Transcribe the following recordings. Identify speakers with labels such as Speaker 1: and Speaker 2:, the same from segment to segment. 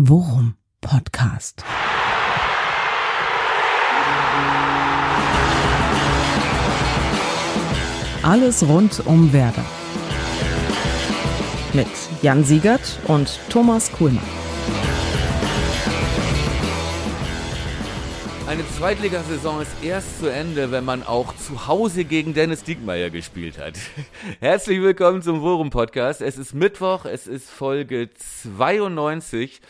Speaker 1: Worum Podcast. Alles rund um Werder. Mit Jan Siegert und Thomas Kuhlmann.
Speaker 2: Eine Zweitligasaison ist erst zu Ende, wenn man auch zu Hause gegen Dennis Diekmeyer gespielt hat. Herzlich willkommen zum Worum Podcast. Es ist Mittwoch, es ist Folge 92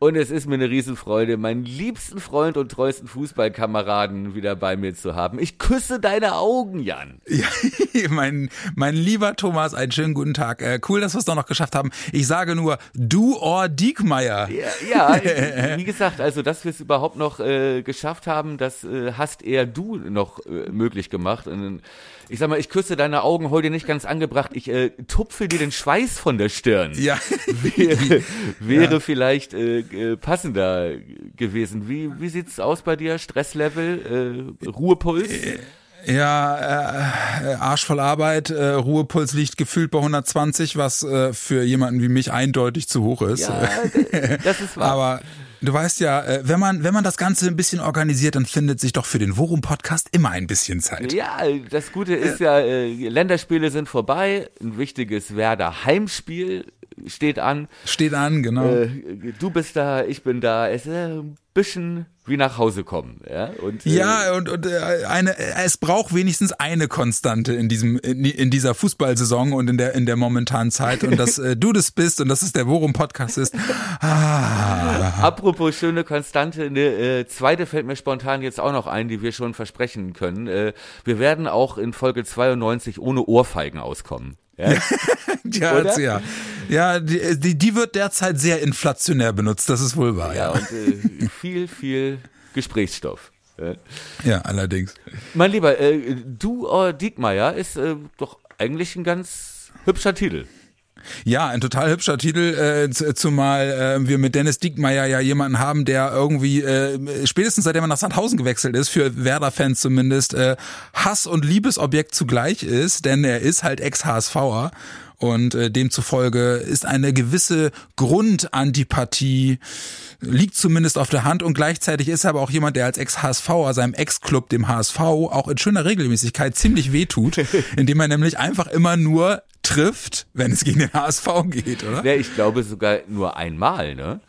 Speaker 2: und es ist mir eine Riesenfreude, meinen liebsten Freund und treuesten Fußballkameraden wieder bei mir zu haben. Ich küsse deine Augen, Jan.
Speaker 3: Ja, mein, mein lieber Thomas, einen schönen guten Tag. Äh, cool, dass wir es doch noch geschafft haben. Ich sage nur, du or Diekmeier.
Speaker 2: Ja, ja wie gesagt, also, dass wir es überhaupt noch äh, geschafft haben, das äh, hast eher du noch äh, möglich gemacht. Und, ich sag mal, ich küsse deine Augen heute nicht ganz angebracht. Ich äh, tupfe dir den Schweiß von der Stirn.
Speaker 3: Ja.
Speaker 2: Wäre, wäre ja. vielleicht äh, passender gewesen. Wie, wie sieht's aus bei dir? Stresslevel, äh, Ruhepuls? Äh,
Speaker 3: ja, äh, Arsch voll Arbeit, äh, Ruhepuls liegt gefühlt bei 120, was äh, für jemanden wie mich eindeutig zu hoch ist.
Speaker 2: Ja, das ist wahr.
Speaker 3: Aber Du weißt ja, äh, wenn man, wenn man das Ganze ein bisschen organisiert, dann findet sich doch für den Worum-Podcast immer ein bisschen Zeit.
Speaker 2: Ja, das Gute ist ja, äh, Länderspiele sind vorbei, ein wichtiges Werder Heimspiel steht an.
Speaker 3: Steht an, genau. Äh,
Speaker 2: du bist da, ich bin da. Es ist bisschen wie nach Hause kommen. Ja,
Speaker 3: und, äh, ja, und, und äh, eine, es braucht wenigstens eine Konstante in diesem in, in dieser Fußballsaison und in der in der momentanen Zeit und dass äh, du das bist und dass es der Worum Podcast ist.
Speaker 2: Ah. Apropos schöne Konstante, eine äh, zweite fällt mir spontan jetzt auch noch ein, die wir schon versprechen können. Äh, wir werden auch in Folge 92 ohne Ohrfeigen auskommen.
Speaker 3: Ja, ja, ja. ja die, die, die wird derzeit sehr inflationär benutzt, das ist wohl wahr.
Speaker 2: Ja, ja. und äh, viel, viel Gesprächsstoff.
Speaker 3: Ja, allerdings.
Speaker 2: Mein Lieber, äh, du äh, Diekmeyer ist äh, doch eigentlich ein ganz hübscher Titel.
Speaker 3: Ja, ein total hübscher Titel, äh, zumal äh, wir mit Dennis Diekmeyer ja jemanden haben, der irgendwie äh, spätestens seitdem er nach Sandhausen gewechselt ist, für Werder-Fans zumindest, äh, Hass- und Liebesobjekt zugleich ist, denn er ist halt Ex-HSVer und äh, demzufolge ist eine gewisse Grundantipathie liegt zumindest auf der Hand und gleichzeitig ist er aber auch jemand, der als Ex-HSVer seinem Ex-Club, dem HSV, auch in schöner Regelmäßigkeit ziemlich wehtut, indem er nämlich einfach immer nur trifft, wenn es gegen den HSV geht, oder?
Speaker 2: Ja, ich glaube sogar nur einmal, ne?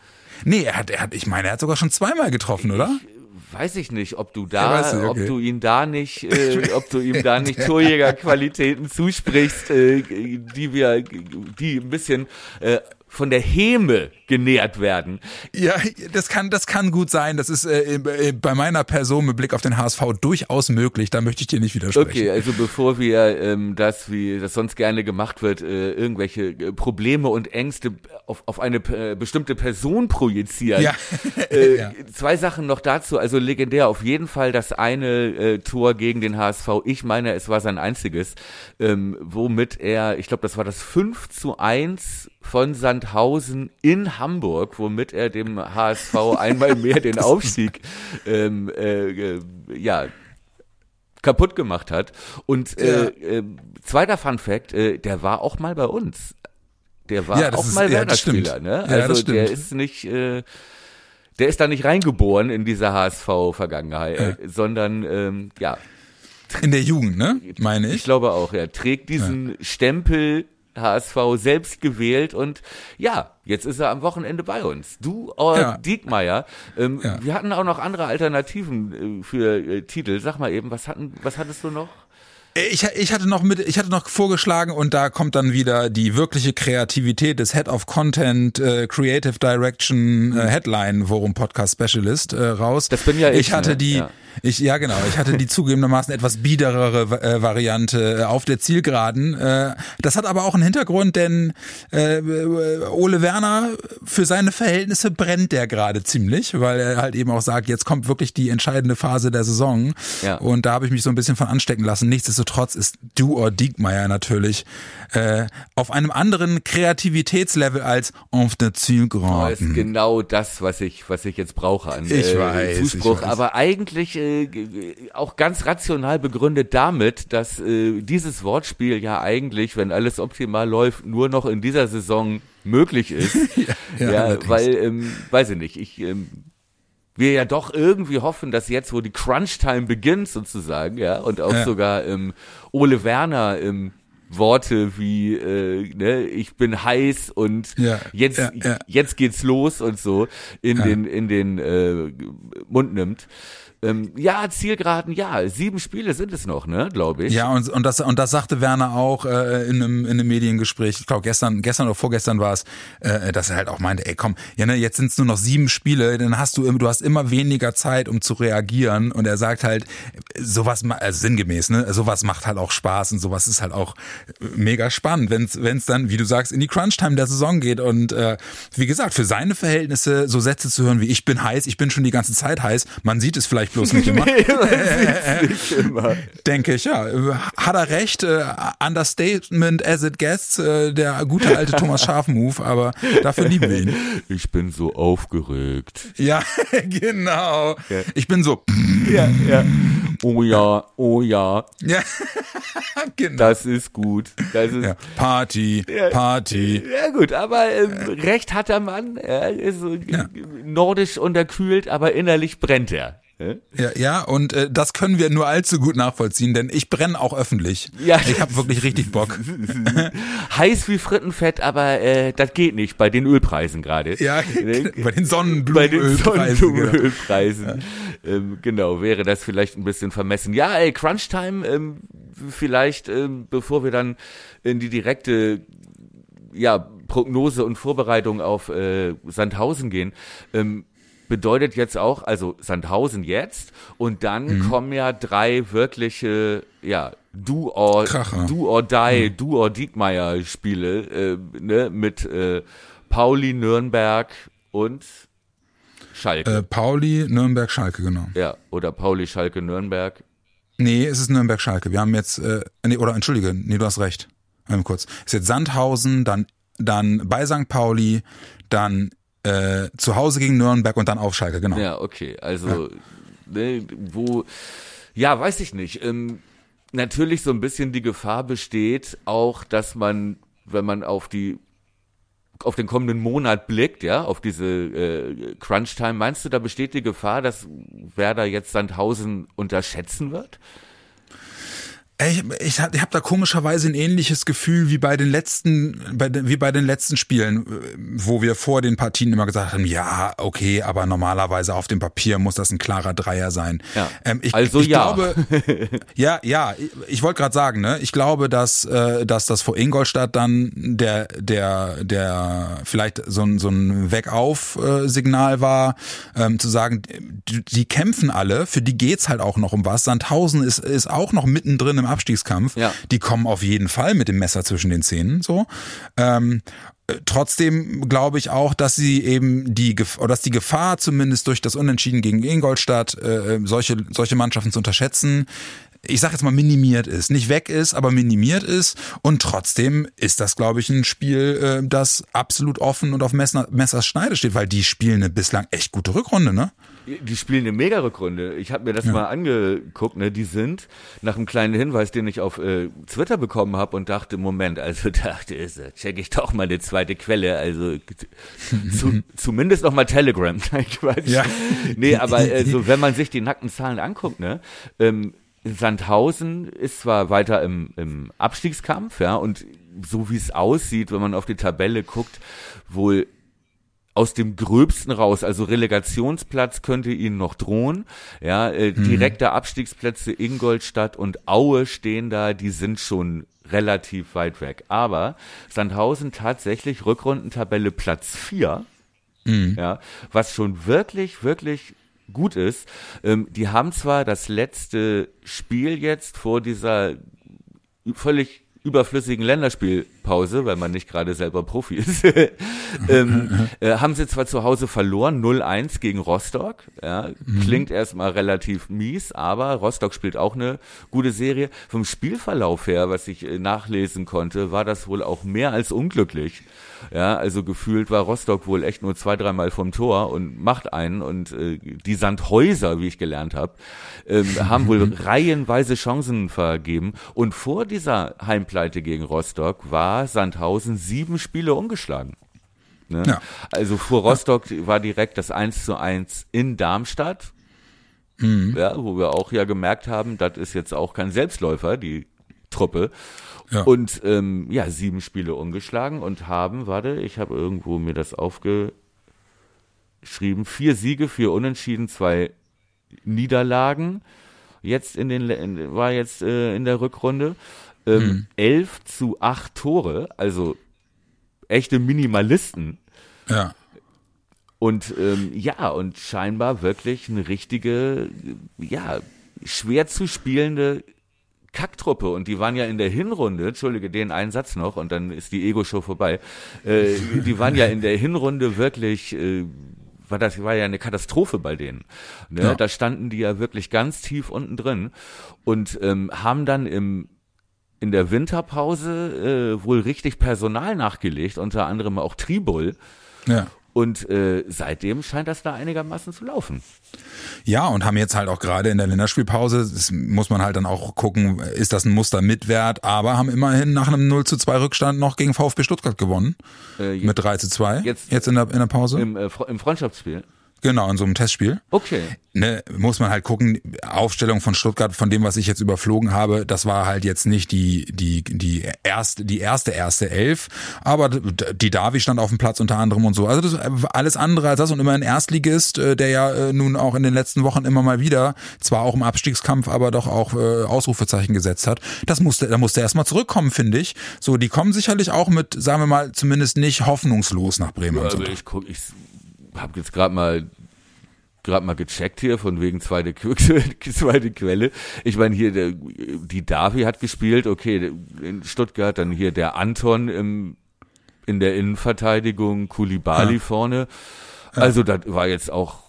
Speaker 3: Nee, er hat, er hat, ich meine, er hat sogar schon zweimal getroffen, oder?
Speaker 2: Ich, weiß ich nicht, ob du da, ja, okay. ob du ihn da nicht, äh, ob du ihm da nicht Torjägerqualitäten zusprichst, äh, die wir, die ein bisschen äh, von der Häme genährt werden.
Speaker 3: Ja, das kann, das kann gut sein. Das ist äh, äh, bei meiner Person mit Blick auf den HSV durchaus möglich. Da möchte ich dir nicht widersprechen.
Speaker 2: Okay, also bevor wir ähm, das, wie das sonst gerne gemacht wird, äh, irgendwelche äh, Probleme und Ängste auf, auf eine äh, bestimmte Person projizieren. Ja. äh, ja. Zwei Sachen noch dazu. Also legendär auf jeden Fall das eine äh, Tor gegen den HSV. Ich meine, es war sein einziges, ähm, womit er, ich glaube, das war das 5 zu 1 von Sandhausen in Hamburg, womit er dem HSV einmal mehr den Aufstieg ähm, äh, äh, ja, kaputt gemacht hat. Und äh, äh, zweiter Fun Fact, äh, der war auch mal bei uns. Der war ja, auch ist, mal Werder-Spieler. Ne?
Speaker 3: Ja,
Speaker 2: also der ist nicht, äh, der ist da nicht reingeboren in diese HSV-Vergangenheit, äh, sondern ähm, ja.
Speaker 3: In der Jugend, ne? Meine ich.
Speaker 2: Ich glaube auch, er trägt diesen Stempel HSV selbst gewählt und ja, jetzt ist er am Wochenende bei uns. Du, oh, ja. Diekmeyer. Ähm, ja. Wir hatten auch noch andere Alternativen äh, für äh, Titel. Sag mal eben, was hatten, was hattest du noch?
Speaker 3: Ich, ich hatte noch mit, ich hatte noch vorgeschlagen und da kommt dann wieder die wirkliche Kreativität des Head of Content, äh, Creative Direction, äh, Headline, Worum Podcast Specialist äh, raus.
Speaker 2: Das bin ja ich.
Speaker 3: Ich hatte
Speaker 2: ne?
Speaker 3: die,
Speaker 2: ja.
Speaker 3: Ich, ja, genau. Ich hatte die zugegebenermaßen etwas biederere äh, Variante äh, auf der Zielgeraden. Äh, das hat aber auch einen Hintergrund, denn äh, Ole Werner, für seine Verhältnisse brennt der gerade ziemlich, weil er halt eben auch sagt, jetzt kommt wirklich die entscheidende Phase der Saison. Ja. Und da habe ich mich so ein bisschen von anstecken lassen. Nichtsdestotrotz nichtsdestotrotz ist Du or Diekmeyer natürlich äh, auf einem anderen Kreativitätslevel als Auf der Zielgeraden.
Speaker 2: Das ist genau das, was ich, was ich jetzt brauche an
Speaker 3: Ich
Speaker 2: äh,
Speaker 3: weiß,
Speaker 2: Zuspruch.
Speaker 3: ich weiß.
Speaker 2: Aber eigentlich äh, auch ganz rational begründet damit, dass äh, dieses Wortspiel ja eigentlich, wenn alles optimal läuft, nur noch in dieser Saison möglich ist.
Speaker 3: ja,
Speaker 2: ja, weil, ähm, weiß ich nicht, ich ähm, wir ja doch irgendwie hoffen, dass jetzt, wo die Crunch-Time beginnt sozusagen, ja, und auch
Speaker 3: Ja.
Speaker 2: sogar ähm, Ole Werner ähm, Worte wie äh, ne, ich bin heiß und
Speaker 3: Ja,
Speaker 2: jetzt
Speaker 3: ja, ja.
Speaker 2: jetzt geht's los und so in den in den äh, Mund nimmt. Ähm, ja, Zielgeraden, ja, sieben Spiele sind es noch, ne, glaube ich.
Speaker 3: Ja, und, und, das, und das sagte Werner auch äh, in, einem, in einem Mediengespräch, ich glaube gestern, gestern oder vorgestern war es, äh, dass er halt auch meinte, ey komm, ja, ne, jetzt sind es nur noch sieben Spiele, dann hast du du hast immer weniger Zeit, um zu reagieren. Und er sagt halt, sowas, also sinngemäß, ne, sowas macht halt auch Spaß und sowas ist halt auch mega spannend, wenn es dann, wie du sagst, in die Crunch-Time der Saison geht. Und äh, wie gesagt, für seine Verhältnisse so Sätze zu hören wie ich bin heiß, ich bin schon die ganze Zeit heiß, man sieht es vielleicht bloß nicht immer.
Speaker 2: Nee, man nicht immer.
Speaker 3: Denke ich, ja. Hat er recht. Äh, Understatement as it gets. Äh, der gute alte Thomas Schaf-Move, aber dafür lieben wir ihn.
Speaker 2: Ich bin so aufgeregt.
Speaker 3: Ja, genau.
Speaker 2: Ja.
Speaker 3: Ich bin so.
Speaker 2: Ja, ja. Oh ja, oh ja,
Speaker 3: Ja, genau.
Speaker 2: das ist gut. Das ist
Speaker 3: Ja. Party, Party.
Speaker 2: Ja gut, aber ähm, recht hat der Mann. Er ist so nordisch unterkühlt, aber innerlich brennt er.
Speaker 3: Ja, ja und äh, das können wir nur allzu gut nachvollziehen, denn ich brenne auch öffentlich.
Speaker 2: Ja.
Speaker 3: Ich habe wirklich richtig Bock.
Speaker 2: Heiß wie Frittenfett, aber äh, das geht nicht bei den Ölpreisen gerade.
Speaker 3: Ja, bei den
Speaker 2: bei den
Speaker 3: Sonnenblumenölpreisen. genau.
Speaker 2: Sonnenblumenölpreisen. Ähm, genau, wäre das vielleicht ein bisschen vermessen. Ja, ey, Crunchtime, ähm, vielleicht, ähm, bevor wir dann in die direkte ja, Prognose und Vorbereitung auf äh, Sandhausen gehen, ähm, bedeutet jetzt auch, also Sandhausen jetzt und dann
Speaker 3: Mhm.
Speaker 2: kommen ja drei wirkliche, ja, Do or,
Speaker 3: Kracher.
Speaker 2: do or Die, Do or Diekmeyer Spiele, äh, ne, mit äh, Pauli, Nürnberg und Schalke.
Speaker 3: Äh, Pauli, Nürnberg, Schalke, genau.
Speaker 2: ja, oder Pauli, Schalke, Nürnberg.
Speaker 3: Nee, es ist Nürnberg-Schalke. Wir haben jetzt, äh, nee, oder entschuldige, nee, du hast recht. Einmal kurz. Ist jetzt Sandhausen, dann, dann bei St. Pauli, dann äh, zu Hause gegen Nürnberg und dann auf Schalke, genau.
Speaker 2: Ja, okay. Also, ne, wo, ja, weiß ich nicht. Ähm, natürlich so ein bisschen die Gefahr besteht, auch, dass man, wenn man auf die auf den kommenden Monat blickt, ja, auf diese äh, Crunch-Time, meinst du, da besteht die Gefahr, dass Werder jetzt Sandhausen unterschätzen wird?
Speaker 3: Ich, ich, hab- ich habe da komischerweise ein ähnliches Gefühl wie bei den letzten, bei den, wie bei den letzten Spielen, äh, wo wir vor den Partien immer gesagt haben, ja, okay, aber normalerweise auf dem Papier muss das ein klarer Dreier sein.
Speaker 2: Ja.
Speaker 3: Ähm, ich,
Speaker 2: Also
Speaker 3: ich
Speaker 2: ja.
Speaker 3: glaube, ja, ja, ich, ich wollte gerade sagen, ne, ich glaube, dass, äh, dass das vor Ingolstadt dann der, der, der vielleicht so ein, so ein Weg-auf-Signal war, ähm, zu sagen, die, die kämpfen alle, für die geht's halt auch noch um was. Sandhausen ist, ist auch noch mittendrin im Abstiegskampf.
Speaker 2: Ja.
Speaker 3: Die kommen auf jeden Fall mit dem Messer zwischen den Zähnen, so. Ähm, äh, Trotzdem glaube ich auch, dass sie eben die oder dass die Gefahr zumindest durch das Unentschieden gegen Ingolstadt äh, solche solche Mannschaften zu unterschätzen, ich sag jetzt mal minimiert ist, nicht weg ist, aber minimiert ist und trotzdem ist das glaube ich ein Spiel, äh, das absolut offen und auf Messer, Messers Schneide steht, weil die spielen eine bislang echt gute Rückrunde, ne?
Speaker 2: Die spielen eine Mega-Rückrunde. Ich habe mir das mal angeguckt. Ne? Die sind nach einem kleinen Hinweis, den ich auf äh, Twitter bekommen habe und dachte, Moment, also dachte ich, check ich doch mal eine zweite Quelle. Also zu, zumindest noch mal Telegram. Nein, Quatsch.
Speaker 3: Ja.
Speaker 2: Nee, aber äh, so, wenn man sich die nackten Zahlen anguckt, ne, ähm, Sandhausen ist zwar weiter im, im Abstiegskampf, ja, und so wie es aussieht, wenn man auf die Tabelle guckt, wohl aus dem Gröbsten raus, also Relegationsplatz könnte ihnen noch drohen. Ja, äh, direkte Abstiegsplätze Ingolstadt und Aue stehen da, die sind schon relativ weit weg. Aber Sandhausen tatsächlich Rückrundentabelle Platz 4, ja, was schon wirklich, wirklich gut ist. Ähm, die haben zwar das letzte Spiel jetzt vor dieser völlig überflüssigen Länderspielpause, weil man nicht gerade selber Profi ist, ähm, äh, haben sie zwar zu Hause verloren, 0-1 gegen Rostock. Ja, mhm. Klingt erstmal relativ mies, aber Rostock spielt auch eine gute Serie. Vom Spielverlauf her, was ich äh, nachlesen konnte, war das wohl auch mehr als unglücklich. Ja, also gefühlt war Rostock wohl echt nur zwei, dreimal vom Tor und macht einen. Und äh, die Sandhäuser, wie ich gelernt habe, ähm, haben wohl reihenweise Chancen vergeben. Und vor dieser Heimpleite gegen Rostock war Sandhausen sieben Spiele ungeschlagen. Ne? Ja. Also vor Rostock war direkt das 1 zu 1 in Darmstadt. Mhm. Ja, wo wir auch ja gemerkt haben, das ist jetzt auch kein Selbstläufer, die Truppe. Ja. Und ähm, ja, sieben Spiele ungeschlagen und haben, warte, ich habe irgendwo mir das aufgeschrieben, vier Siege, vier Unentschieden, zwei Niederlagen. Jetzt in den in, war jetzt äh, in der Rückrunde ähm, mhm. elf zu acht Tore, also echte Minimalisten.
Speaker 3: Ja.
Speaker 2: Und ähm, ja, und scheinbar wirklich eine richtige, ja, schwer zu spielende Kacktruppe und die waren ja in der Hinrunde, entschuldige den einen Satz noch und dann ist die Ego-Show vorbei, äh, die waren ja in der Hinrunde wirklich, äh, war das war ja eine Katastrophe bei denen. Ne? Ja. Da standen die ja wirklich ganz tief unten drin und ähm, haben dann im in der Winterpause äh, wohl richtig Personal nachgelegt, unter anderem auch Tribul. Ja. Und äh, seitdem scheint das da einigermaßen zu laufen.
Speaker 3: Ja, und haben jetzt halt auch gerade in der Länderspielpause, das muss man halt dann auch gucken, ist das ein Muster mit Wert, aber haben immerhin nach einem 0 zu 2 Rückstand noch gegen VfB Stuttgart gewonnen. Äh, jetzt, mit 3 zu 2. Jetzt, jetzt in, der, in der Pause.
Speaker 2: Im, äh, im Freundschaftsspiel.
Speaker 3: Genau, in so einem Testspiel.
Speaker 2: Okay.
Speaker 3: Ne, muss man halt gucken, Aufstellung von Stuttgart, von dem, was ich jetzt überflogen habe, das war halt jetzt nicht die, die, die erste, die erste, erste Elf, aber die Davi stand auf dem Platz unter anderem und so. Also das alles andere als das und immer ein Erstligist, äh, der ja äh, nun auch in den letzten Wochen immer mal wieder, zwar auch im Abstiegskampf, aber doch auch äh, Ausrufezeichen gesetzt hat. Das musste, da musste erstmal zurückkommen, finde ich. So, die kommen sicherlich auch mit, sagen wir mal, zumindest nicht hoffnungslos nach Bremen. Ja,
Speaker 2: also ich guck, ich habe jetzt gerade mal gerade mal gecheckt hier von wegen zweite, zweite Quelle. Ich meine hier der, die Davi hat gespielt, okay, in Stuttgart dann hier der Anton im in der Innenverteidigung, Kulibali ja. vorne. Also das war jetzt auch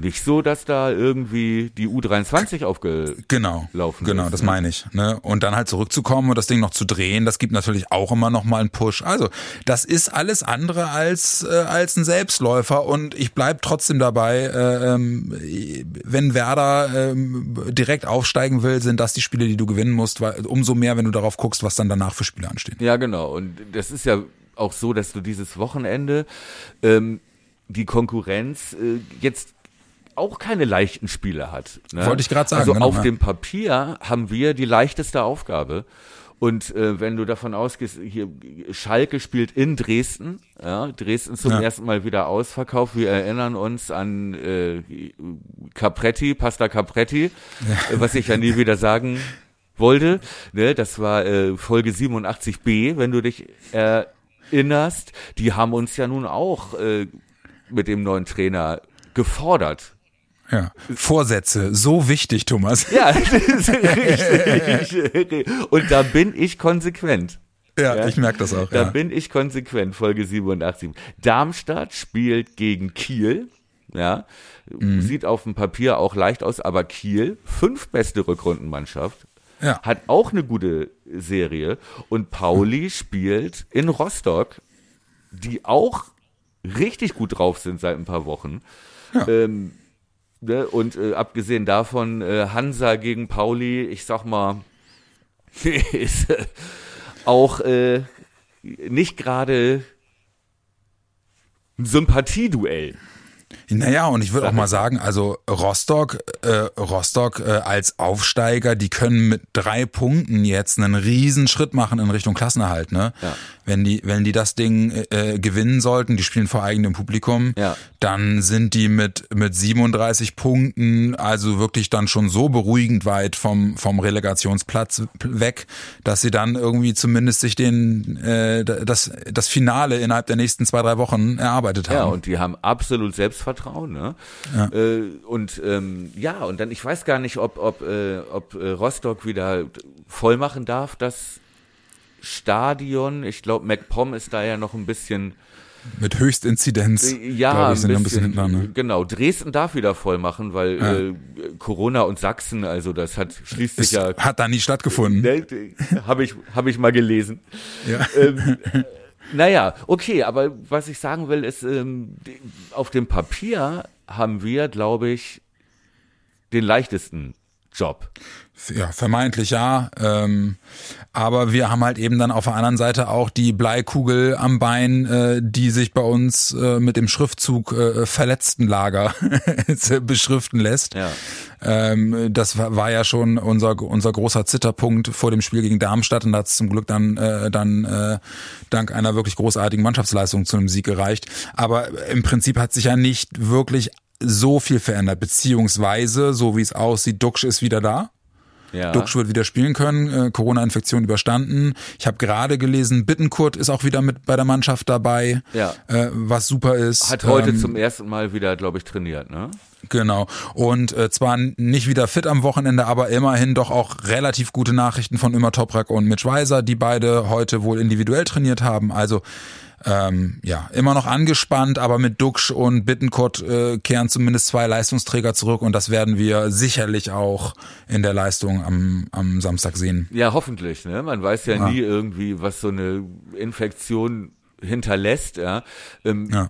Speaker 2: nicht so, dass da irgendwie die U23 aufgelaufen
Speaker 3: genau, ist. Genau, das ne? meine ich. Ne? Und dann halt zurückzukommen und das Ding noch zu drehen, das gibt natürlich auch immer noch mal einen Push. Also das ist alles andere als äh, als ein Selbstläufer und ich bleib trotzdem dabei, äh, ähm, wenn Werder äh, direkt aufsteigen will, sind das die Spiele, die du gewinnen musst, weil umso mehr, wenn du darauf guckst, was dann danach für Spiele anstehen.
Speaker 2: Ja, genau. Und das ist ja auch so, dass du dieses Wochenende ähm, die Konkurrenz äh, jetzt auch keine leichten Spiele hat.
Speaker 3: Ne? Wollte ich gerade sagen.
Speaker 2: Also genau, auf ja. dem Papier haben wir die leichteste Aufgabe. Und äh, wenn du davon ausgehst, hier Schalke spielt in Dresden, ja, Dresden zum ja. ersten Mal wieder ausverkauft. Wir erinnern uns an äh, Capretti, Pasta Capretti, ja. was ich ja nie wieder sagen wollte. Ne, das war äh, Folge 87b, wenn du dich erinnerst. Die haben uns ja nun auch äh, mit dem neuen Trainer gefordert.
Speaker 3: Ja. Vorsätze, so wichtig, Thomas.
Speaker 2: Ja, das ist richtig. Und da bin ich konsequent.
Speaker 3: Ja, ja, ich merke das auch.
Speaker 2: Da
Speaker 3: ja.
Speaker 2: bin ich konsequent, Folge 87. Darmstadt spielt gegen Kiel. Ja, mhm. sieht auf dem Papier auch leicht aus, aber Kiel, fünf beste Rückrundenmannschaft, ja. hat auch eine gute Serie. Und Pauli mhm. spielt in Rostock, die auch richtig gut drauf sind seit ein paar Wochen. Ja. Ähm, Ne? Und äh, abgesehen davon, äh, Hansa gegen Pauli, ich sag mal, ist äh, auch äh, nicht gerade ein Sympathieduell.
Speaker 3: Naja, und ich würde auch mal sagen, also Rostock, äh, Rostock äh, als Aufsteiger, die können mit drei Punkten jetzt einen riesen Schritt machen in Richtung Klassenerhalt, ne? Ja. Wenn die, wenn die das Ding äh, gewinnen sollten, die spielen vor eigenem Publikum, ja. dann sind die mit mit 37 Punkten, also wirklich dann schon so beruhigend weit vom vom Relegationsplatz weg, dass sie dann irgendwie zumindest sich den äh, das das Finale innerhalb der nächsten zwei drei Wochen erarbeitet haben. Ja,
Speaker 2: und die haben absolut Selbstvertrauen, ne? Ja. Äh, und ähm, ja, und dann ich weiß gar nicht, ob ob äh, ob äh, Rostock wieder voll machen darf, das Stadion. Ich glaube, MacPom ist da ja noch ein bisschen
Speaker 3: mit Höchstinzidenz.
Speaker 2: Äh, ja, ich, ein, bisschen, ein bisschen hinten, ne? genau. Dresden darf wieder voll machen, weil ja. äh, Corona und Sachsen, also das hat schließlich ja
Speaker 3: hat da nie stattgefunden. Ne,
Speaker 2: habe ich habe ich mal gelesen. Ja. Ähm, naja, okay, aber was ich sagen will, ist, ähm, auf dem Papier haben wir, glaube ich, den leichtesten Job.
Speaker 3: Ja, vermeintlich ja. Ähm, aber wir haben halt eben dann auf der anderen Seite auch die Bleikugel am Bein, äh, die sich bei uns äh, mit dem Schriftzug äh, Verletztenlager beschriften lässt. Ja. Ähm, das war, war ja schon unser unser großer Zitterpunkt vor dem Spiel gegen Darmstadt und da hat es zum Glück dann äh, dann äh, dank einer wirklich großartigen Mannschaftsleistung zu einem Sieg gereicht. Aber im Prinzip hat sich ja nicht wirklich so viel verändert, beziehungsweise, so wie es aussieht, Duxch ist wieder da. Ja. Duxch wird wieder spielen können, äh, Corona-Infektion überstanden. Ich habe gerade gelesen, Bittenkurt ist auch wieder mit bei der Mannschaft dabei, ja. äh, was super ist.
Speaker 2: Hat heute ähm, zum ersten Mal wieder, glaube ich, trainiert, ne?
Speaker 3: Genau. Und äh, zwar nicht wieder fit am Wochenende, aber immerhin doch auch relativ gute Nachrichten von Immer Toprak und Mitch Weiser, die beide heute wohl individuell trainiert haben. Also ähm, ja, immer noch angespannt, aber mit Duxch und Bittenkurt äh, kehren zumindest zwei Leistungsträger zurück und das werden wir sicherlich auch in der Leistung am, am Samstag sehen.
Speaker 2: Ja, hoffentlich. Ne? Man weiß ja, ja. nie irgendwie, was so eine Infektion hinterlässt. Ja. Ähm, ja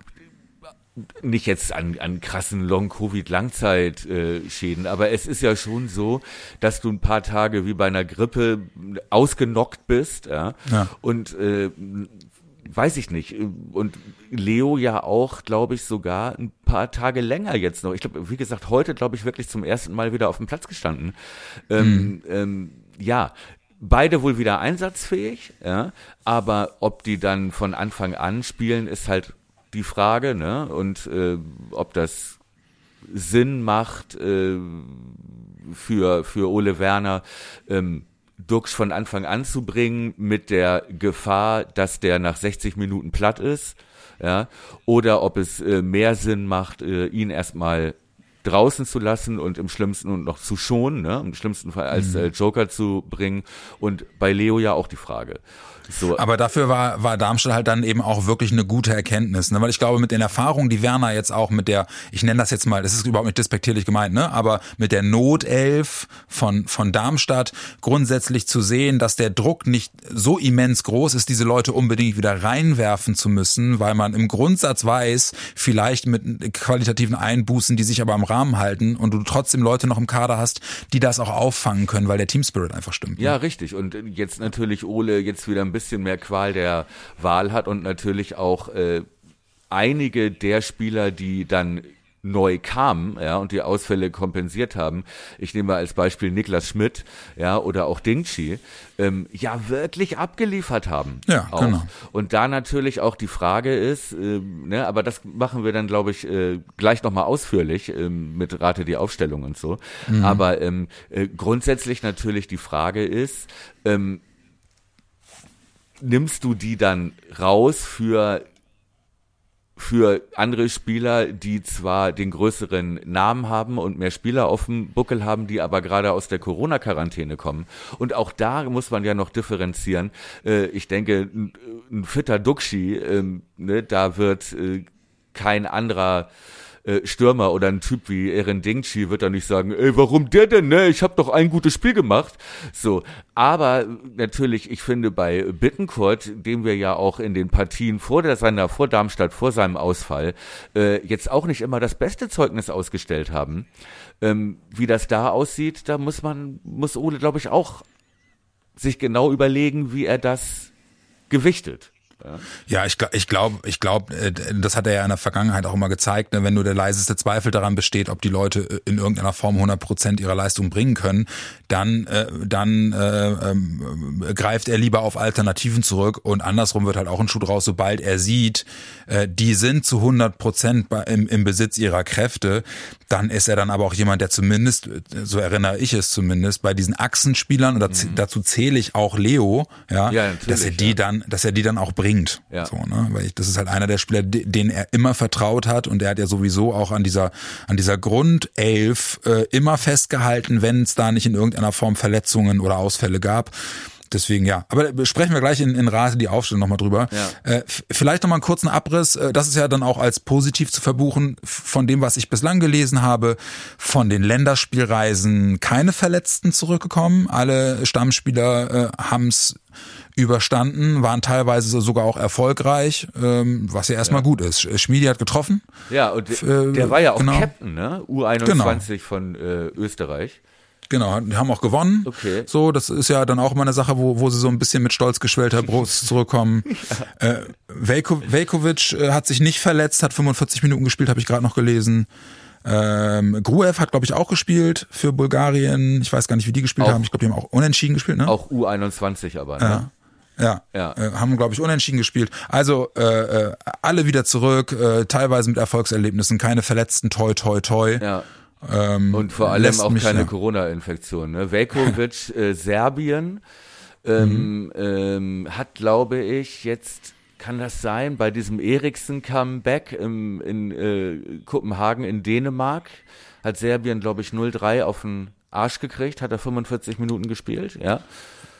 Speaker 2: nicht jetzt an, an krassen Long-Covid-Langzeitschäden, aber es ist ja schon so, dass du ein paar Tage wie bei einer Grippe ausgenockt bist, ja, ja. und äh, weiß ich nicht. Und Leo ja auch, glaube ich, sogar ein paar Tage länger jetzt noch. Ich glaube, wie gesagt, heute, glaube ich, wirklich zum ersten Mal wieder auf dem Platz gestanden. Ähm, mhm. ähm, ja, beide wohl wieder einsatzfähig, ja, aber ob die dann von Anfang an spielen, ist halt die Frage, ne? Und äh, ob das Sinn macht äh, für, für Ole Werner. Ähm, Dux von Anfang an zu bringen mit der Gefahr, dass der nach 60 Minuten platt ist, ja, oder ob es äh, mehr Sinn macht, äh, ihn erstmal draußen zu lassen und im schlimmsten und noch zu schonen, ne, im schlimmsten Fall als mhm. äh, Joker zu bringen und bei Leo ja auch die Frage.
Speaker 3: So. Aber dafür war, war Darmstadt halt dann eben auch wirklich eine gute Erkenntnis, ne? weil ich glaube, mit den Erfahrungen, die Werner jetzt auch mit der, ich nenne das jetzt mal, das ist überhaupt nicht despektierlich gemeint, ne? aber mit der Notelf von, von Darmstadt grundsätzlich zu sehen, dass der Druck nicht so immens groß ist, diese Leute unbedingt wieder reinwerfen zu müssen, weil man im Grundsatz weiß, vielleicht mit qualitativen Einbußen, die sich aber am Rahmen halten und du trotzdem Leute noch im Kader hast, die das auch auffangen können, weil der Team Spirit einfach stimmt.
Speaker 2: Ne? Ja, richtig. Und jetzt natürlich Ole jetzt wieder ein bisschen mehr Qual der Wahl hat und natürlich auch äh, einige der Spieler, die dann neu kamen, ja, und die Ausfälle kompensiert haben. Ich nehme mal als Beispiel Niklas Schmidt, ja, oder auch Dingchi, ähm, ja, wirklich abgeliefert haben.
Speaker 3: Ja, auch. genau.
Speaker 2: Und da natürlich auch die Frage ist, ähm, ne, aber das machen wir dann, glaube ich, äh, gleich nochmal ausführlich ähm, mit Rate die Aufstellung und so. Mhm. Aber ähm, äh, grundsätzlich natürlich die Frage ist, ähm, nimmst du die dann raus für für andere Spieler, die zwar den größeren Namen haben und mehr Spieler auf dem Buckel haben, die aber gerade aus der Corona-Quarantäne kommen. Und auch da muss man ja noch differenzieren. Äh, ich denke, ein, fitter Duxi, ähm, ne, da wird äh, kein anderer äh, Stürmer oder ein Typ wie Eren Dingchi wird dann nicht sagen, ey, warum der denn, ne? Ich habe doch ein gutes Spiel gemacht. So, aber natürlich, ich finde bei Bittencourt, dem wir ja auch in den Partien vor der seiner vor Darmstadt vor seinem Ausfall äh, jetzt auch nicht immer das beste Zeugnis ausgestellt haben. Ähm, wie das da aussieht, da muss man muss Ole, glaube ich, auch sich genau überlegen, wie er das gewichtet.
Speaker 3: Ja, ich, ich glaube, ich glaub, äh, das hat er ja in der Vergangenheit auch immer gezeigt, ne, wenn nur der leiseste Zweifel daran besteht, ob die Leute äh, in irgendeiner Form 100 Prozent ihrer Leistung bringen können, dann, äh, dann äh, ähm, greift er lieber auf Alternativen zurück und andersrum wird halt auch ein Schuh draus, sobald er sieht, äh, die sind zu 100 Prozent im, im Besitz ihrer Kräfte, dann ist er dann aber auch jemand, der zumindest, so erinnere ich es zumindest, bei diesen Achsenspielern, und dazu, mhm. dazu zähle ich auch Leo, ja, ja dass er die ja. dann, dass er die dann auch bringt bringt. Ja. So, ne? Weil ich, das ist halt einer der Spieler, denen er immer vertraut hat und er hat ja sowieso auch an dieser, an dieser Grundelf äh, immer festgehalten, wenn es da nicht in irgendeiner Form Verletzungen oder Ausfälle gab. deswegen ja. Aber sprechen wir gleich in, in Rate die Aufstellung nochmal drüber. Ja. Äh, vielleicht nochmal einen kurzen Abriss. Äh, das ist ja dann auch als positiv zu verbuchen von dem, was ich bislang gelesen habe. Von den Länderspielreisen keine Verletzten zurückgekommen. Alle Stammspieler äh, haben es überstanden, waren teilweise sogar auch erfolgreich, ähm, was ja erstmal ja. gut ist. Schmiedi hat getroffen.
Speaker 2: Ja, und äh, der war ja auch genau. Captain, ne? U21 genau. von äh, Österreich.
Speaker 3: Genau, die haben auch gewonnen. Okay. So, das ist ja dann auch immer eine Sache, wo, wo sie so ein bisschen mit stolz geschwellter Brust zurückkommen. ja. äh, Velko, Velkovic äh, hat sich nicht verletzt, hat 45 Minuten gespielt, habe ich gerade noch gelesen. Ähm, Gruev hat, glaube ich, auch gespielt für Bulgarien. Ich weiß gar nicht, wie die gespielt auch, haben. Ich glaube, die haben auch unentschieden gespielt, ne?
Speaker 2: Auch U21 aber, ne?
Speaker 3: Ja. Ja, ja. Äh, haben, glaube ich, unentschieden gespielt. Also äh, äh, alle wieder zurück, äh, teilweise mit Erfolgserlebnissen, keine Verletzten, toi, toi, toi.
Speaker 2: Ja. Ähm, und vor allem auch mich, keine ja. Corona-Infektion. Ne? Velkovic, äh, Serbien, ähm, mhm. ähm, hat, glaube ich, jetzt kann das sein, bei diesem Eriksen-Comeback in äh, Kopenhagen in Dänemark hat Serbien, glaube ich, 0-3 auf den Arsch gekriegt, hat er 45 Minuten gespielt, ja.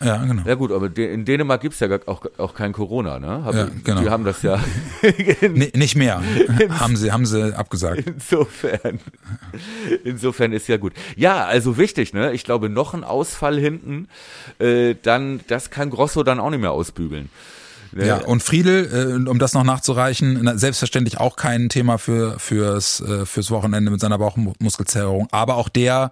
Speaker 3: Ja, genau.
Speaker 2: Ja gut, aber in Dänemark gibt's ja auch, auch kein Corona, ne? Hab, ja, genau. Die haben das ja.
Speaker 3: nicht mehr. haben sie, haben sie abgesagt.
Speaker 2: Insofern. Insofern ist ja gut. Ja, also wichtig, ne? Ich glaube, noch ein Ausfall hinten, äh, dann, das kann Grosso dann auch nicht mehr ausbügeln.
Speaker 3: Ja, und Friedel, äh, um das noch nachzureichen, selbstverständlich auch kein Thema für fürs äh, fürs Wochenende mit seiner Bauchmuskelzerrung, aber auch der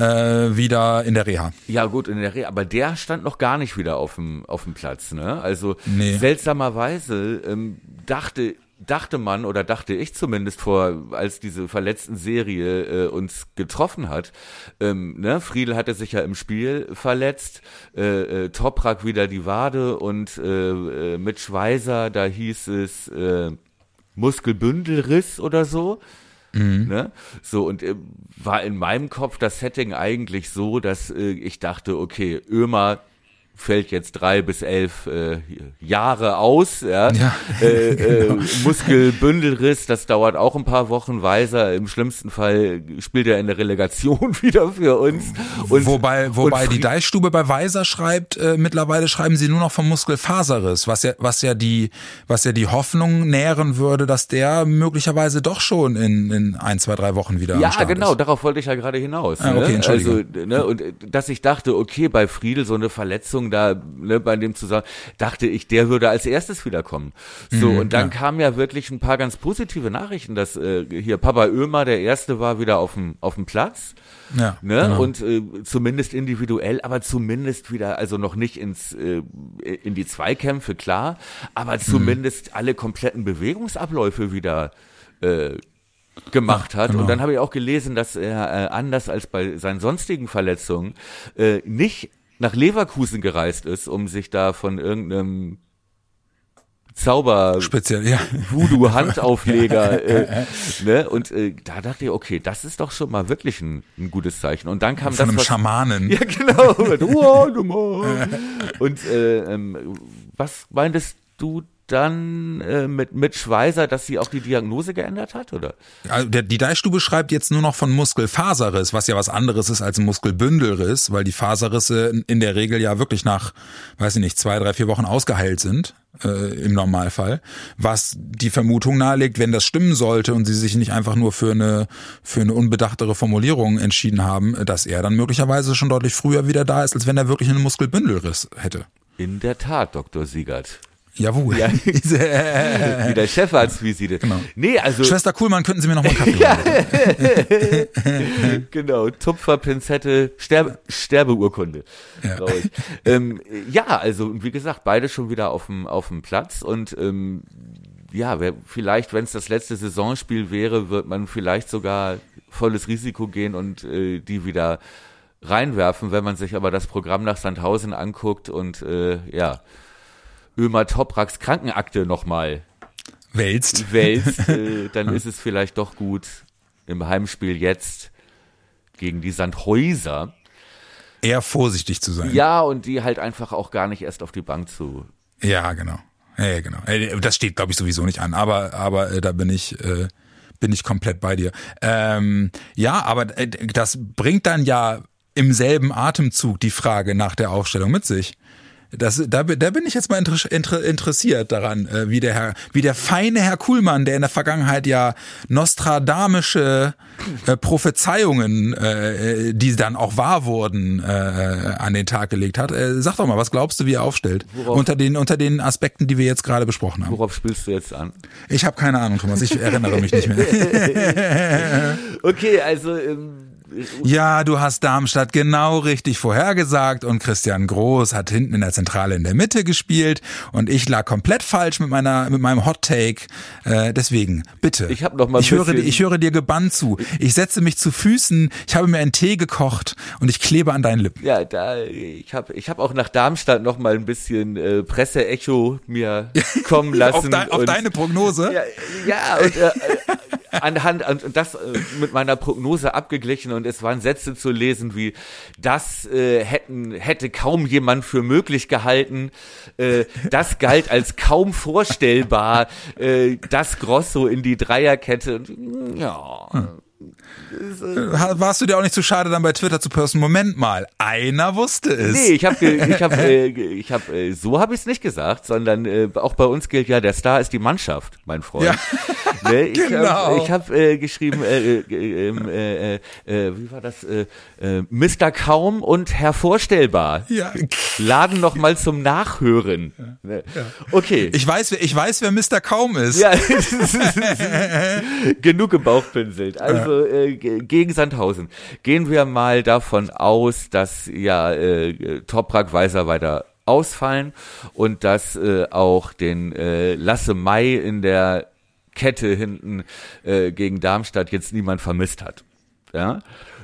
Speaker 3: äh, wieder in der Reha.
Speaker 2: Ja gut, in der Reha, aber der stand noch gar nicht wieder auf dem, auf dem Platz. Ne? Also nee. seltsamerweise ähm, dachte dachte man oder dachte ich zumindest vor, als diese verletzten Serie äh, uns getroffen hat. Ähm, ne? Friedel hatte sich ja im Spiel verletzt, äh, äh, Toprak wieder die Wade und äh, äh, mit Schweizer, da hieß es äh, Muskelbündelriss oder so. Mhm. Ne? So, und äh, war in meinem Kopf das Setting eigentlich so, dass äh, ich dachte, okay, Ömer fällt jetzt drei bis elf äh, Jahre aus. Ja? ja äh, äh, genau. Muskelbündelriss, das dauert auch ein paar Wochen. Weiser, im schlimmsten Fall spielt er in der Relegation wieder für uns.
Speaker 3: Und, wobei wobei und die Deichstube bei Weiser schreibt, äh, mittlerweile schreiben sie nur noch vom Muskelfaserriss, was ja, was ja die, was ja die Hoffnung nähren würde, dass der möglicherweise doch schon in, in ein, zwei, drei Wochen wieder
Speaker 2: Ja, genau, ist. darauf wollte ich ja gerade hinaus. Ah, okay, ne? Also, ne, und äh, dass ich dachte, okay, bei Friedel so eine Verletzung da ne, bei dem zusammen, dachte ich, der würde als erstes wiederkommen. So, mhm, und dann ja. kamen ja wirklich ein paar ganz positive Nachrichten, dass äh, hier Papa Ömer der Erste war wieder auf dem, auf dem Platz. Ja, ne? Genau. Und äh, zumindest individuell, aber zumindest wieder, also noch nicht ins äh, in die Zweikämpfe, klar, aber mhm. zumindest mhm. alle kompletten Bewegungsabläufe wieder äh, gemacht hat. genau. Und dann habe ich auch gelesen, dass er äh, anders als bei seinen sonstigen Verletzungen äh, nicht nach Leverkusen gereist ist, um sich da von irgendeinem Zauber
Speaker 3: speziell ja.
Speaker 2: Voodoo Handaufleger äh, ne? Und äh, da dachte ich okay das ist doch schon mal wirklich ein, ein gutes Zeichen. Und dann kam
Speaker 3: von
Speaker 2: das
Speaker 3: einem was, Schamanen.
Speaker 2: Ja genau. Und äh, ähm, was meintest du dann äh, mit, mit Schweizer, dass sie auch die Diagnose geändert hat, oder?
Speaker 3: Also der, die Deichstube schreibt jetzt nur noch von Muskelfaserriss, was ja was anderes ist als Muskelbündelriss, weil die Faserrisse in der Regel ja wirklich nach, weiß ich nicht, zwei, drei, vier Wochen ausgeheilt sind. Äh, im Normalfall, was die Vermutung nahelegt, wenn das stimmen sollte und sie sich nicht einfach nur für eine für eine unbedachtere Formulierung entschieden haben, dass er dann möglicherweise schon deutlich früher wieder da ist, als wenn er wirklich einen Muskelbündelriss hätte.
Speaker 2: In der Tat, Dr. Siegert.
Speaker 3: Jawohl. Ja.
Speaker 2: Wie der Chefarztvisite. Genau.
Speaker 3: Nee, also. Schwester Kuhlmann, könnten Sie mir noch mal einen Kaffee
Speaker 2: ja. genau. Tupfer, Pinzette, Sterbe, Sterbeurkunde. Ja. Ähm, ja, also, wie gesagt, beide schon wieder auf dem, auf dem Platz und, ähm, ja, wer, vielleicht, wenn es das letzte Saisonspiel wäre, wird man vielleicht sogar volles Risiko gehen und äh, die wieder reinwerfen, wenn man sich aber das Programm nach Sandhausen anguckt und äh, ja, Ömer Topraks Krankenakte nochmal
Speaker 3: wälzt,
Speaker 2: wälzt äh, dann ist es vielleicht doch gut im Heimspiel jetzt gegen die Sandhäuser
Speaker 3: eher vorsichtig zu sein.
Speaker 2: Ja, und die halt einfach auch gar nicht erst auf die Bank zu.
Speaker 3: Ja, genau. Ja, genau. Äh, das steht, glaube ich, sowieso nicht an. Aber, aber äh, da bin ich, äh, bin ich komplett bei dir. Ähm, ja, aber äh, das bringt dann ja im selben Atemzug die Frage nach der Aufstellung mit sich. Das, da, da bin ich jetzt mal inter, inter, interessiert daran, äh, wie der Herr, wie der feine Herr Kuhlmann, der in der Vergangenheit ja nostradamische äh, Prophezeiungen, äh, die dann auch wahr wurden, äh, an den Tag gelegt hat. Äh, sag doch mal, was glaubst du, wie er aufstellt? Worauf, unter den unter den Aspekten, die wir jetzt gerade besprochen haben.
Speaker 2: Worauf spielst du jetzt an?
Speaker 3: Ich habe keine Ahnung, Thomas. Ich erinnere mich nicht mehr.
Speaker 2: okay, also ähm
Speaker 3: ja, du hast Darmstadt genau richtig vorhergesagt und Christian Groß hat hinten in der Zentrale in der Mitte gespielt und ich lag komplett falsch mit meiner mit meinem Hot Take. Äh, deswegen bitte.
Speaker 2: Ich habe noch mal.
Speaker 3: Ich höre, ich höre dir gebannt zu. Ich setze mich zu Füßen. Ich habe mir einen Tee gekocht und ich klebe an deinen Lippen.
Speaker 2: Ja, da ich habe ich habe auch nach Darmstadt noch mal ein bisschen äh, Presseecho mir kommen lassen.
Speaker 3: auf, de auf deine Prognose.
Speaker 2: Ja, ja und äh, anhand und das äh, mit meiner Prognose abgeglichen und es waren Sätze zu lesen wie das äh, hätten hätte kaum jemand für möglich gehalten, äh, das galt als kaum vorstellbar, äh, das Grosso in die Dreierkette. Ja. Hm.
Speaker 3: Warst du dir auch nicht zu schade, dann bei Twitter zu posten? Moment mal, einer wusste es.
Speaker 2: Nee, ich habe, ich habe, äh, ich habe, äh, so habe ich es nicht gesagt, sondern auch bei uns gilt ja, der Star ist die Mannschaft, mein Freund. Ja. Ne? Ich genau. Hab, ich habe äh, geschrieben, äh, äh, ähm, äh, äh, äh, wie war das? Äh, äh, Mr. Kaum und hervorstellbar. Ja. Laden noch mal zum Nachhören. Ja. Ne?
Speaker 3: Ja. Okay. Ich weiß, ich weiß, wer Mr. Kaum ist.
Speaker 2: Ja. Genug gebauchpinselt. Also äh, gegen Sandhausen. Gehen wir mal davon aus, dass ja äh, Toprak Weiser weiter ausfallen und dass äh, auch den äh, Lasse Mai in der Kette hinten äh, gegen Darmstadt jetzt niemand vermisst hat. Ja,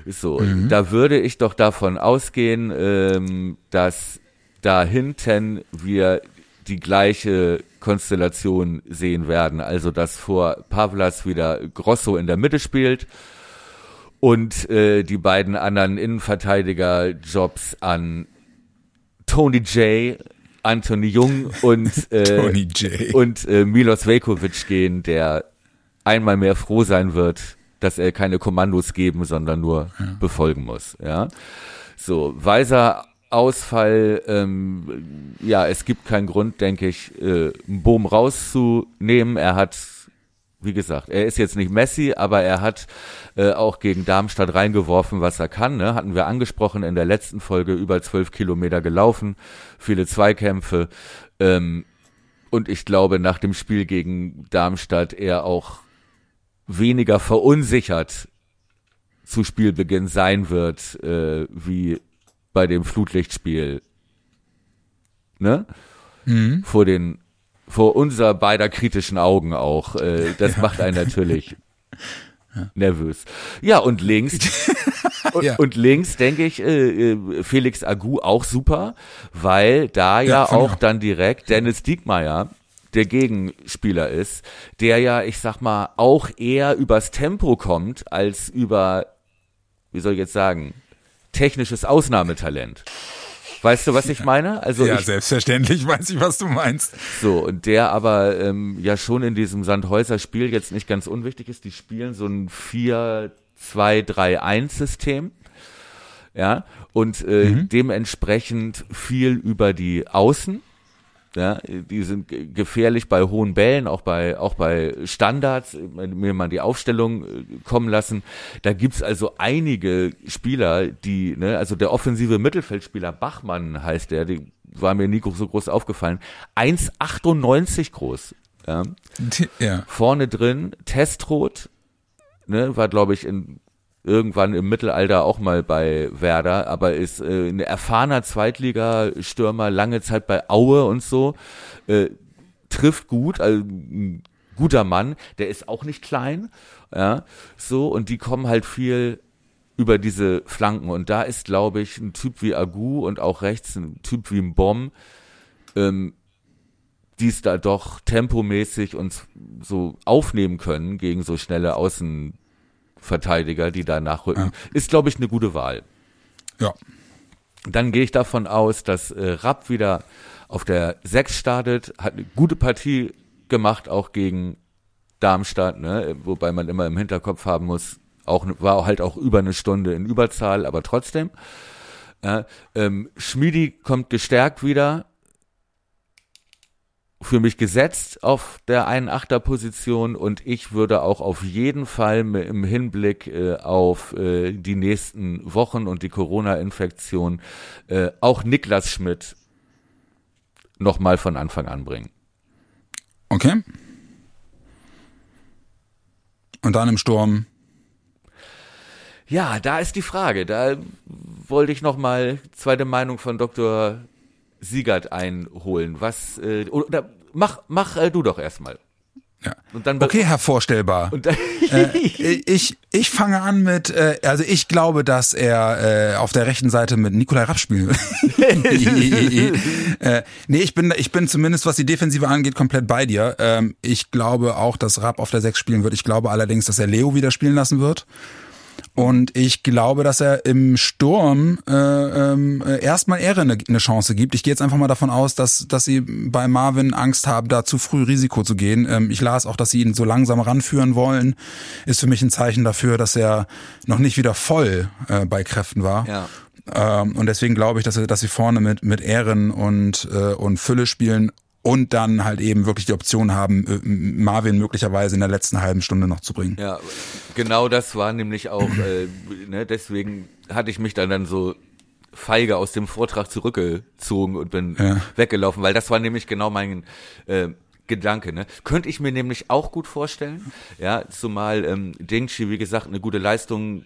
Speaker 2: so. Mhm. Da würde ich doch davon ausgehen, ähm, dass da hinten wir die gleiche Konstellation sehen werden. Also, dass vor Pavlas wieder Grosso in der Mitte spielt und äh, die beiden anderen Innenverteidiger-Jobs an Tony J., Anthony Jung und, äh, und äh, Milos Velkovic gehen, der einmal mehr froh sein wird, dass er keine Kommandos geben, sondern nur ja. befolgen muss. Ja, so weiser Ausfall. Ähm, ja, es gibt keinen Grund, denke ich, äh, einen Boom rauszunehmen. Er hat wie gesagt, er ist jetzt nicht Messi, aber er hat äh, auch gegen Darmstadt reingeworfen, was er kann. Ne? Hatten wir angesprochen in der letzten Folge, über zwölf Kilometer gelaufen, viele Zweikämpfe. Ähm, und ich glaube, nach dem Spiel gegen Darmstadt er auch weniger verunsichert zu Spielbeginn sein wird, äh, wie bei dem Flutlichtspiel. Ne? Mhm. Vor den vor unser beider kritischen Augen auch. Äh, das ja. macht einen natürlich ja. nervös. Ja, und links. und, ja. und, links denke ich äh, äh, Felix Agu auch super, weil da ja, auch dann direkt Dennis Diekmeyer der Gegenspieler ist, der ja, ich sag mal, auch eher übers Tempo kommt als über, wie soll ich jetzt sagen, technisches Ausnahmetalent. Weißt du, was ich meine?
Speaker 3: Also ja, ich, selbstverständlich weiß ich, was du meinst.
Speaker 2: So, und der aber ähm, ja schon in diesem Sandhäuser-Spiel jetzt nicht ganz unwichtig ist. Die spielen so ein 4-2-3-1-System. Ja, und äh, mhm. dementsprechend viel über die Außen ja, die sind gefährlich bei hohen Bällen, auch bei, auch bei Standards, mir mal die Aufstellung äh, kommen lassen. Da gibt's also einige Spieler, die, ne, also der offensive Mittelfeldspieler Bachmann heißt der, die war mir nie so groß aufgefallen. 1,98 groß. Ja. ja. Vorne drin, Testrot, ne, war glaube ich in irgendwann im Mittelalter auch mal bei Werder, aber ist äh, ein erfahrener Zweitligastürmer, lange Zeit bei Aue und so, äh, trifft gut, also ein guter Mann, der ist auch nicht klein, ja, so, und die kommen halt viel über diese Flanken. Und da ist, glaube ich, ein Typ wie Agu und auch rechts ein Typ wie ein Bomb, ähm, die es da doch tempomäßig uns so aufnehmen können gegen so schnelle Außen Verteidiger, die da nachrücken, ja. ist, glaube ich, eine gute Wahl.
Speaker 3: Ja.
Speaker 2: Dann gehe ich davon aus, dass äh, Rapp wieder auf der 6 startet, hat eine gute Partie gemacht, auch gegen Darmstadt, ne? wobei man immer im Hinterkopf haben muss, auch war halt auch über eine Stunde in Überzahl, aber trotzdem. Ja, ähm, Schmidi kommt gestärkt wieder, für mich gesetzt auf der einen Achterposition und ich würde auch auf jeden Fall im Hinblick äh, auf äh, die nächsten Wochen und die Corona-Infektion äh, auch Niklas Schmidt nochmal von Anfang an bringen.
Speaker 3: Okay. Und dann im Sturm.
Speaker 2: Ja, da ist die Frage. Da wollte ich nochmal zweite Meinung von Dr. Siegert einholen. Was äh, oder mach mach äh, du doch erstmal.
Speaker 3: Ja. Und dann okay, hervorstellbar. Und dann äh, ich, ich fange an mit, äh, also ich glaube, dass er äh, auf der rechten Seite mit Nikolai Rapp spielen will. äh, nee, ich bin, ich bin zumindest, was die Defensive angeht, komplett bei dir. Ähm, ich glaube auch, dass Rapp auf der 6 spielen wird. Ich glaube allerdings, dass er Leo wieder spielen lassen wird. Und ich glaube, dass er im Sturm äh, äh, erstmal Ehre eine, eine Chance gibt. Ich gehe jetzt einfach mal davon aus, dass, dass sie bei Marvin Angst haben, da zu früh Risiko zu gehen. Ähm, ich las auch, dass sie ihn so langsam ranführen wollen. Ist für mich ein Zeichen dafür, dass er noch nicht wieder voll äh, bei Kräften war. Ja. Ähm, und deswegen glaube ich, dass, dass sie vorne mit, mit Ehren und, äh, und Fülle spielen und dann halt eben wirklich die Option haben, äh, Marvin möglicherweise in der letzten halben Stunde noch zu bringen.
Speaker 2: Ja, genau das war nämlich auch, äh, ne, deswegen hatte ich mich dann dann so feige aus dem Vortrag zurückgezogen und bin ja. weggelaufen, weil das war nämlich genau mein äh, Gedanke, ne? Könnte ich mir nämlich auch gut vorstellen, ja, zumal ähm, Dingchi, wie gesagt, eine gute Leistung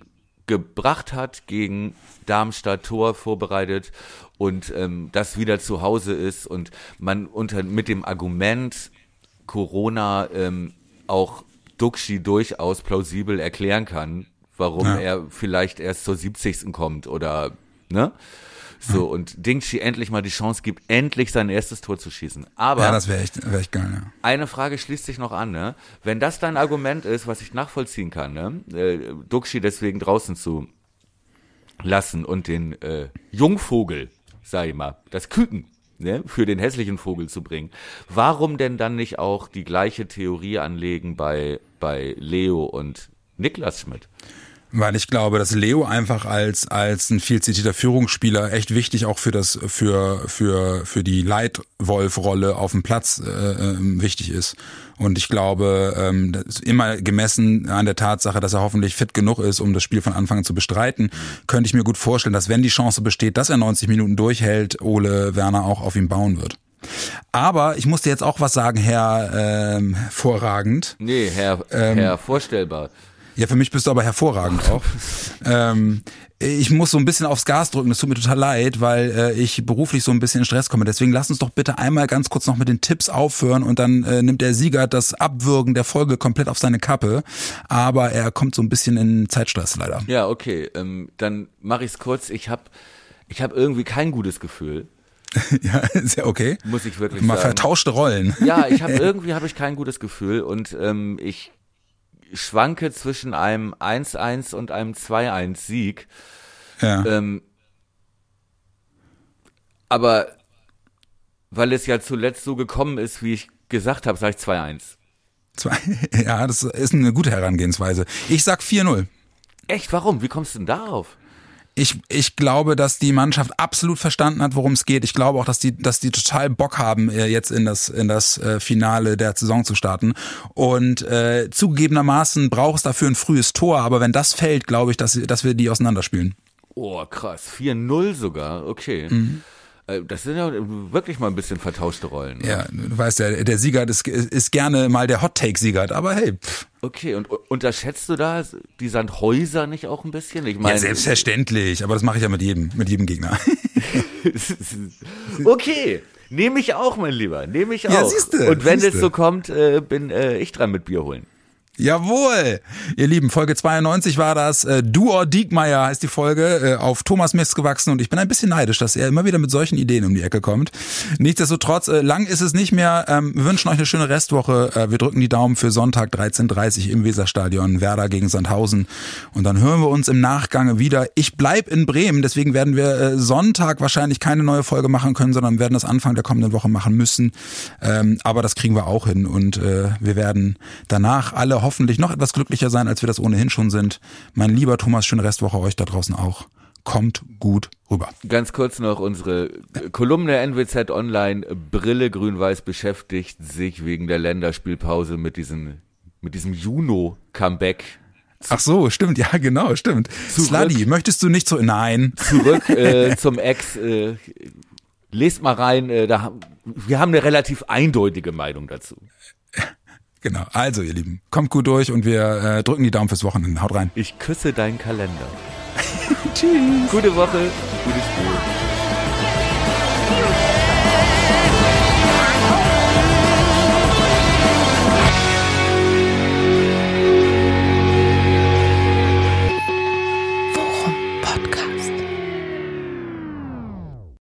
Speaker 2: gebracht hat gegen Darmstadt Tor vorbereitet und ähm, das wieder zu Hause ist und man unter mit dem Argument Corona ähm, auch Duxi durchaus plausibel erklären kann, warum ja. er vielleicht erst zur 70. kommt oder ne? So, und Dingshi endlich mal die Chance gibt, endlich sein erstes Tor zu schießen. Aber.
Speaker 3: Ja, das wäre echt, wär echt geil, ja.
Speaker 2: Eine Frage schließt sich noch an, ne? Wenn das dein Argument ist, was ich nachvollziehen kann, ne? Äh, Duxi deswegen draußen zu lassen und den äh, Jungvogel sag ich mal, das Küken ne, für den hässlichen Vogel zu bringen. Warum denn dann nicht auch die gleiche Theorie anlegen bei, bei Leo und Niklas Schmidt?
Speaker 3: Weil ich glaube, dass Leo einfach als, als ein viel zitierter Führungsspieler echt wichtig auch für das, für, für, für die Leitwolf-Rolle auf dem Platz äh, äh, wichtig ist. Und ich glaube, ähm, immer gemessen an der Tatsache, dass er hoffentlich fit genug ist, um das Spiel von Anfang an zu bestreiten, könnte ich mir gut vorstellen, dass wenn die Chance besteht, dass er 90 Minuten durchhält, Ole Werner auch auf ihn bauen wird. Aber ich musste jetzt auch was sagen, Herr ähm, Vorragend.
Speaker 2: Nee, Herr, ähm, Herr Vorstellbar.
Speaker 3: Ja, für mich bist du aber hervorragend auch. ähm, ich muss so ein bisschen aufs Gas drücken, das tut mir total leid, weil äh, ich beruflich so ein bisschen in Stress komme. Deswegen lass uns doch bitte einmal ganz kurz noch mit den Tipps aufhören und dann äh, nimmt der Sieger das Abwürgen der Folge komplett auf seine Kappe. Aber er kommt so ein bisschen in Zeitstress leider.
Speaker 2: Ja, okay. Ähm, dann mache ich es kurz. Ich habe ich hab irgendwie kein gutes Gefühl.
Speaker 3: ja, ist ja okay.
Speaker 2: Muss ich wirklich
Speaker 3: Mal
Speaker 2: sagen.
Speaker 3: vertauschte Rollen.
Speaker 2: Ja, ich habe irgendwie habe ich kein gutes Gefühl und ähm, ich schwanke zwischen einem 1-1 und einem 2-1-Sieg. Ja. Ähm, aber weil es ja zuletzt so gekommen ist, wie ich gesagt habe, sage ich 2-1.
Speaker 3: Ja, das ist eine gute Herangehensweise. Ich sag 4-0.
Speaker 2: Echt? Warum? Wie kommst du denn darauf?
Speaker 3: Ich, ich glaube, dass die Mannschaft absolut verstanden hat, worum es geht. Ich glaube auch, dass die, dass die total Bock haben, äh, jetzt in das, in das äh, Finale der Saison zu starten. Und äh, zugegebenermaßen braucht es dafür ein frühes Tor, aber wenn das fällt, glaube ich, dass, dass wir die auseinanderspielen.
Speaker 2: Oh, krass. 4-0 sogar, okay. Mhm. Äh, das sind ja wirklich mal ein bisschen vertauschte Rollen.
Speaker 3: Ne? Ja, du weißt ja, der Sieger ist, ist gerne mal der Hot-Take-Sieger, aber hey. Pff.
Speaker 2: Okay, und unterschätzt du da die Sandhäuser nicht auch ein bisschen?
Speaker 3: Ich meine, ja, selbstverständlich, aber das mache ich ja mit jedem, mit jedem Gegner.
Speaker 2: okay, nehme ich auch, mein Lieber, nehme ich auch. Ja, siehste, und wenn siehste. es so kommt, äh, bin äh, ich dran mit Bier holen.
Speaker 3: Jawohl! Ihr Lieben, Folge 92 war das. Äh, du or Diekmeier heißt die Folge, äh, auf Thomas Mist gewachsen und ich bin ein bisschen neidisch, dass er immer wieder mit solchen Ideen um die Ecke kommt. Nichtsdestotrotz, äh, lang ist es nicht mehr. Ähm, wir wünschen euch eine schöne Restwoche. Äh, wir drücken die Daumen für Sonntag 13.30 im Weserstadion, Werder gegen Sandhausen. Und dann hören wir uns im Nachgang wieder. Ich bleib in Bremen, deswegen werden wir äh, Sonntag wahrscheinlich keine neue Folge machen können, sondern werden das Anfang der kommenden Woche machen müssen. Ähm, aber das kriegen wir auch hin und äh, wir werden danach alle hoffentlich noch etwas glücklicher sein, als wir das ohnehin schon sind. Mein lieber Thomas, schöne Restwoche euch da draußen auch. kommt gut rüber.
Speaker 2: Ganz kurz noch unsere Kolumne NWZ Online. Brille Grün-Weiß beschäftigt sich wegen der Länderspielpause mit diesem, mit diesem Juno-Comeback.
Speaker 3: Ach so, stimmt, ja, genau, stimmt. Sluddy, möchtest du nicht so, nein.
Speaker 2: Zurück äh, zum Ex, äh, lest mal rein, äh, da, wir haben eine relativ eindeutige Meinung dazu.
Speaker 3: Genau, also ihr Lieben, kommt gut durch und wir äh, drücken die Daumen fürs Wochenende. Haut rein.
Speaker 2: Ich küsse deinen Kalender. Tschüss. Gute Woche, gutes Spiel.